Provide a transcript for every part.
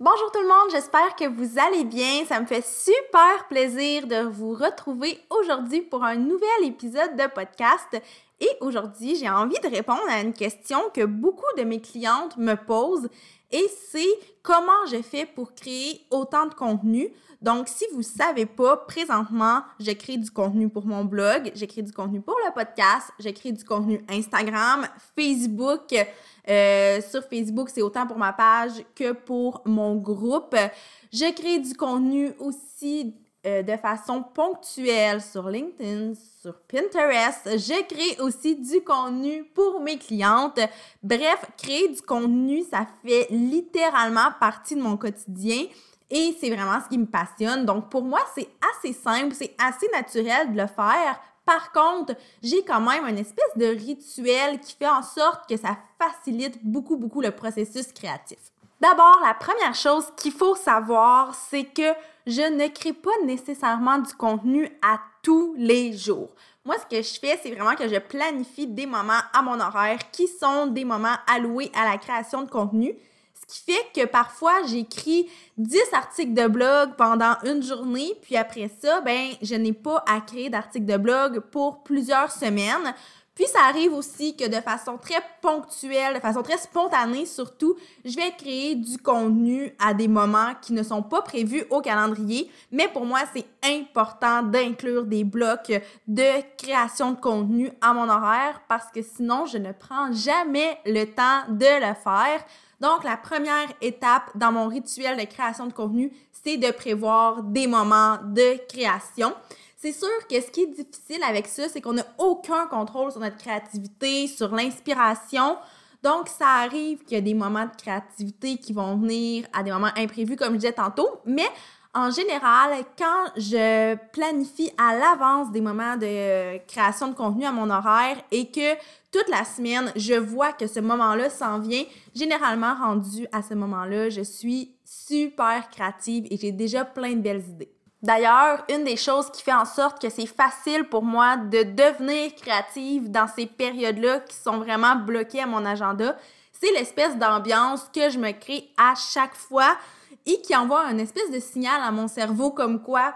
Bonjour tout le monde, j'espère que vous allez bien. Ça me fait super plaisir de vous retrouver aujourd'hui pour un nouvel épisode de podcast. Et aujourd'hui, j'ai envie de répondre à une question que beaucoup de mes clientes me posent et c'est comment je fais pour créer autant de contenu. Donc, si vous ne savez pas, présentement, je crée du contenu pour mon blog, j'écris du contenu pour le podcast, j'écris du contenu Instagram, Facebook, euh, sur Facebook, c'est autant pour ma page que pour mon groupe. Je crée du contenu aussi euh, de façon ponctuelle sur LinkedIn, sur Pinterest. Je crée aussi du contenu pour mes clientes. Bref, créer du contenu, ça fait littéralement partie de mon quotidien. Et c'est vraiment ce qui me passionne. Donc, pour moi, c'est assez simple, c'est assez naturel de le faire par contre, j'ai quand même une espèce de rituel qui fait en sorte que ça facilite beaucoup, beaucoup le processus créatif. D'abord, la première chose qu'il faut savoir, c'est que je ne crée pas nécessairement du contenu à tous les jours. Moi, ce que je fais, c'est vraiment que je planifie des moments à mon horaire qui sont des moments alloués à la création de contenu qui fait que parfois, j'écris 10 articles de blog pendant une journée, puis après ça, ben, je n'ai pas à créer d'articles de blog pour plusieurs semaines. Puis ça arrive aussi que de façon très ponctuelle, de façon très spontanée surtout, je vais créer du contenu à des moments qui ne sont pas prévus au calendrier. Mais pour moi, c'est important d'inclure des blocs de création de contenu à mon horaire parce que sinon, je ne prends jamais le temps de le faire. Donc, la première étape dans mon rituel de création de contenu, c'est de prévoir des moments de création. C'est sûr que ce qui est difficile avec ça, c'est qu'on n'a aucun contrôle sur notre créativité, sur l'inspiration. Donc, ça arrive qu'il y a des moments de créativité qui vont venir à des moments imprévus, comme je disais tantôt, mais en général, quand je planifie à l'avance des moments de création de contenu à mon horaire et que toute la semaine, je vois que ce moment-là s'en vient, généralement rendu à ce moment-là, je suis super créative et j'ai déjà plein de belles idées. D'ailleurs, une des choses qui fait en sorte que c'est facile pour moi de devenir créative dans ces périodes-là qui sont vraiment bloquées à mon agenda, c'est l'espèce d'ambiance que je me crée à chaque fois et qui envoie un espèce de signal à mon cerveau comme quoi,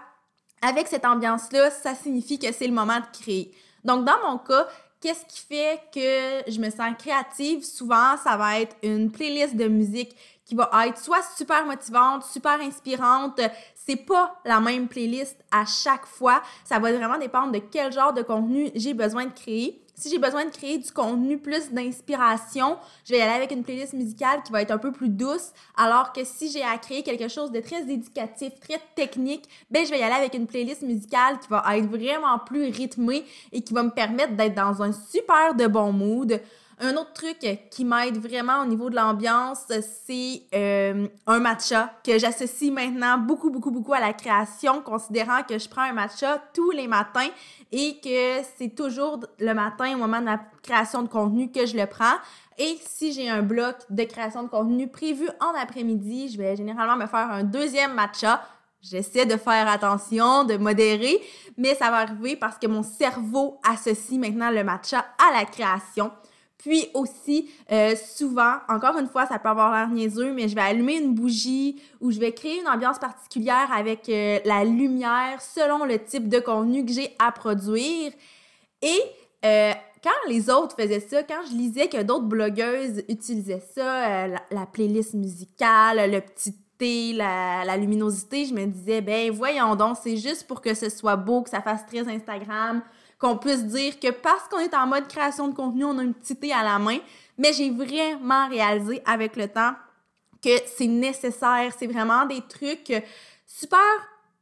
avec cette ambiance-là, ça signifie que c'est le moment de créer. Donc, dans mon cas, qu'est-ce qui fait que je me sens créative? Souvent, ça va être une playlist de musique qui va être soit super motivante, super inspirante. C'est pas la même playlist à chaque fois. Ça va vraiment dépendre de quel genre de contenu j'ai besoin de créer. Si j'ai besoin de créer du contenu plus d'inspiration, je vais y aller avec une playlist musicale qui va être un peu plus douce, alors que si j'ai à créer quelque chose de très éducatif, très technique, ben je vais y aller avec une playlist musicale qui va être vraiment plus rythmée et qui va me permettre d'être dans un super de bon mood. Un autre truc qui m'aide vraiment au niveau de l'ambiance, c'est euh, un matcha que j'associe maintenant beaucoup, beaucoup, beaucoup à la création, considérant que je prends un matcha tous les matins et que c'est toujours le matin au moment de la création de contenu que je le prends. Et si j'ai un bloc de création de contenu prévu en après-midi, je vais généralement me faire un deuxième matcha. J'essaie de faire attention, de modérer, mais ça va arriver parce que mon cerveau associe maintenant le matcha à la création. Puis aussi, euh, souvent, encore une fois, ça peut avoir l'air niaiseux, mais je vais allumer une bougie ou je vais créer une ambiance particulière avec euh, la lumière selon le type de contenu que j'ai à produire. Et euh, quand les autres faisaient ça, quand je lisais que d'autres blogueuses utilisaient ça, la, playlist musicale, le petit thé, la, la, luminosité, je me disais, ben voyons donc, c'est juste pour que ce soit beau, que ça fasse très Instagram, qu'on puisse dire que parce qu'on est en mode création de contenu, on a une petite thé à la main. Mais j'ai vraiment réalisé avec le temps que c'est nécessaire. C'est vraiment des trucs super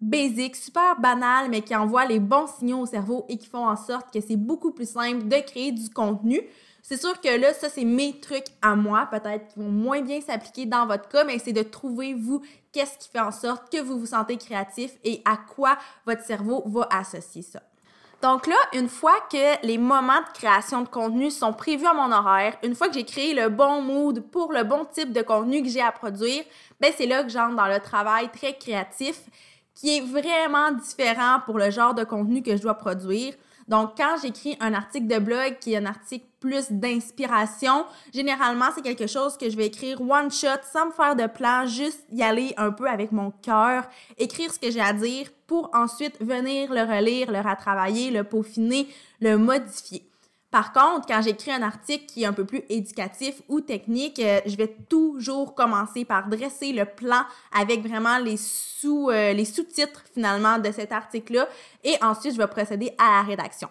basiques, super banals, mais qui envoient les bons signaux au cerveau et qui font en sorte que c'est beaucoup plus simple de créer du contenu. C'est sûr que là, ça, c'est mes trucs à moi, peut-être qui vont moins bien s'appliquer dans votre cas, mais c'est de trouver, vous, qu'est-ce qui fait en sorte que vous vous sentez créatif et à quoi votre cerveau va associer ça. Donc là, une fois que les moments de création de contenu sont prévus à mon horaire, une fois que j'ai créé le bon mood pour le bon type de contenu que j'ai à produire, ben c'est là que j'entre dans le travail très créatif qui est vraiment différent pour le genre de contenu que je dois produire. Donc, quand j'écris un article de blog qui est un article plus d'inspiration, généralement, c'est quelque chose que je vais écrire one shot, sans me faire de plan, juste y aller un peu avec mon cœur, écrire ce que j'ai à dire pour ensuite venir le relire, le retravailler, le peaufiner, le modifier. Par contre, quand j'écris un article qui est un peu plus éducatif ou technique, euh, je vais toujours commencer par dresser le plan avec vraiment les sous euh, les sous-titres finalement de cet article-là et ensuite je vais procéder à la rédaction.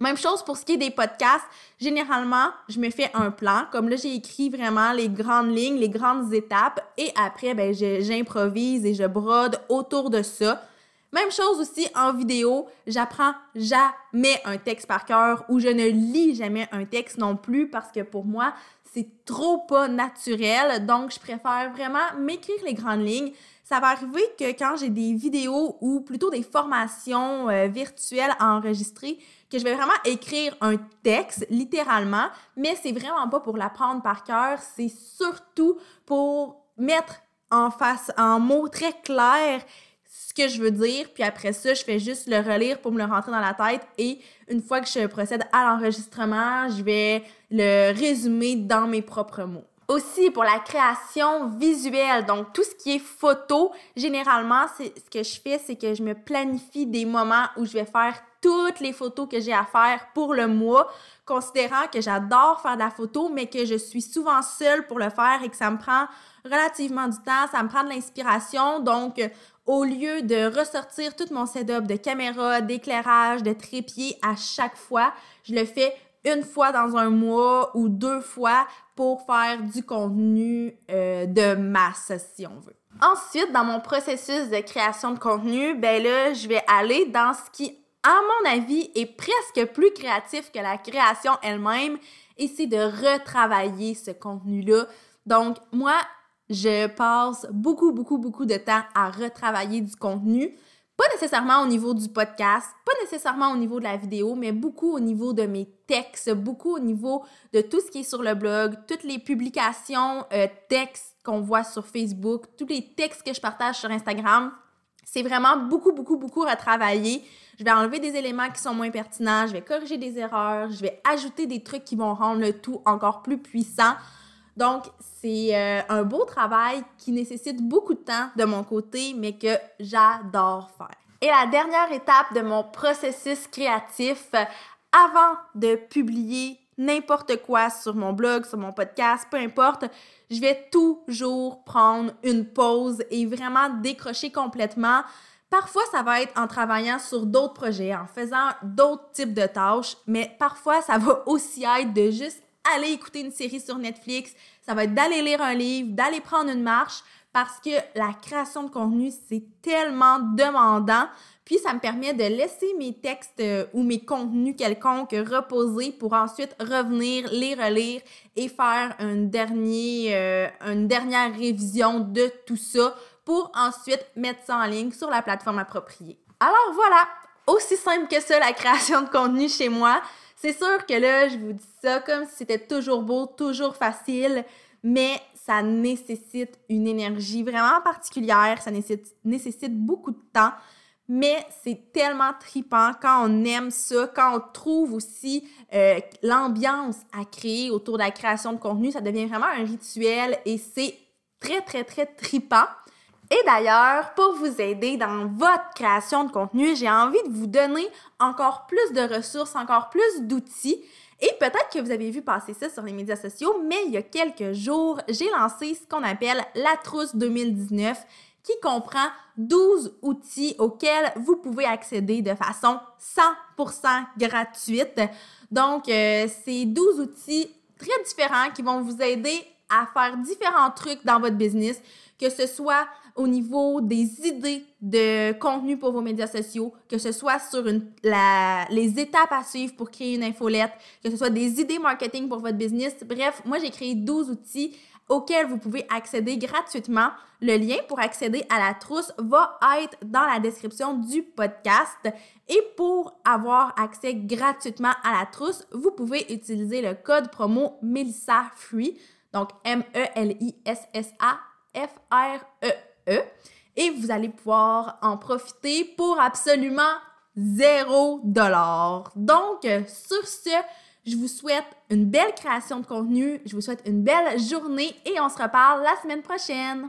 Même chose pour ce qui est des podcasts. Généralement, je me fais un plan. Comme là, j'ai écrit vraiment les grandes lignes, les grandes étapes. Et après, ben, j'improvise et je brode autour de ça. Même chose aussi en vidéo, j'apprends jamais un texte par cœur ou je ne lis jamais un texte non plus parce que pour moi, c'est trop pas naturel. Donc, je préfère vraiment m'écrire les grandes lignes. Ça va arriver que quand j'ai des vidéos ou plutôt des formations euh, virtuelles à enregistrer, que je vais vraiment écrire un texte, littéralement, mais c'est vraiment pas pour l'apprendre par cœur, c'est surtout pour mettre en face, en mots très clairs, que je veux dire, puis après ça, je fais juste le relire pour me le rentrer dans la tête et une fois que je procède à l'enregistrement, je vais le résumer dans mes propres mots. Aussi pour la création visuelle, donc tout ce qui est photo, généralement, c'est ce que je fais, c'est que je me planifie des moments où je vais faire toutes les photos que j'ai à faire pour le mois, considérant que j'adore faire de la photo, mais que je suis souvent seule pour le faire et que ça me prend relativement du temps, ça me prend de l'inspiration. Donc, au lieu de ressortir tout mon setup de caméra, d'éclairage, de trépied à chaque fois, je le fais une fois dans un mois ou deux fois pour faire du contenu euh, de masse, si on veut. Ensuite, dans mon processus de création de contenu, ben là, je vais aller dans ce qui, à mon avis, est presque plus créatif que la création elle-même, et c'est de retravailler ce contenu-là. Donc, moi, je passe beaucoup, beaucoup, beaucoup de temps à retravailler du contenu. Pas nécessairement au niveau du podcast, pas nécessairement au niveau de la vidéo, mais beaucoup au niveau de mes textes, beaucoup au niveau de tout ce qui est sur le blog, toutes les publications euh, textes qu'on voit sur Facebook, tous les textes que je partage sur Instagram. C'est vraiment beaucoup, beaucoup, beaucoup retravailler. Je vais enlever des éléments qui sont moins pertinents, je vais corriger des erreurs, je vais ajouter des trucs qui vont rendre le tout encore plus puissant. Donc, c'est euh, un beau travail qui nécessite beaucoup de temps de mon côté, mais que j'adore faire. Et la dernière étape de mon processus créatif, avant de publier n'importe quoi sur mon blog, sur mon podcast, peu importe, je vais toujours prendre une pause et vraiment décrocher complètement. Parfois, ça va être en travaillant sur d'autres projets, en faisant d'autres types de tâches, mais parfois, ça va aussi être de juste aller écouter une série sur Netflix, ça va être d'aller lire un livre, d'aller prendre une marche parce que la création de contenu, c'est tellement demandant. Puis ça me permet de laisser mes textes euh, ou mes contenus quelconques reposer pour ensuite revenir, les relire et faire euh, une dernière révision de tout ça pour ensuite mettre ça en ligne sur la plateforme appropriée. Alors voilà, aussi simple que ça la création de contenu chez moi. C'est sûr que là, je vous dis ça comme si c'était toujours beau, toujours facile, mais ça nécessite une énergie vraiment particulière, ça nécessite, beaucoup de temps, mais c'est tellement tripant quand on aime ça, quand on trouve aussi euh, l'ambiance à créer autour de la création de contenu, ça devient vraiment un rituel et c'est très, très, très tripant. Et d'ailleurs, pour vous aider dans votre création de contenu, j'ai envie de vous donner encore plus de ressources, encore plus d'outils. Et peut-être que vous avez vu passer ça sur les médias sociaux, mais il y a quelques jours, j'ai lancé ce qu'on appelle la trousse 2019 qui comprend 12 outils auxquels vous pouvez accéder de façon 100% gratuite. Donc, euh, c'est 12 outils très différents qui vont vous aider à faire différents trucs dans votre business, que ce soit au niveau des idées de contenu pour vos médias sociaux, que ce soit sur la, les étapes à suivre pour créer une infolette, que ce soit des idées marketing pour votre business. Bref, moi, j'ai créé 12 outils auquel vous pouvez accéder gratuitement. Le lien pour accéder à la trousse va être dans la description du podcast. Et pour avoir accès gratuitement à la trousse, vous pouvez utiliser le code promo Melissa donc M-E-L-I-S-S-A-F-R-E-E. Et vous allez pouvoir en profiter pour absolument zéro dollar. Donc, sur ce, je vous souhaite une belle création de contenu, je vous souhaite une belle journée et on se reparle la semaine prochaine.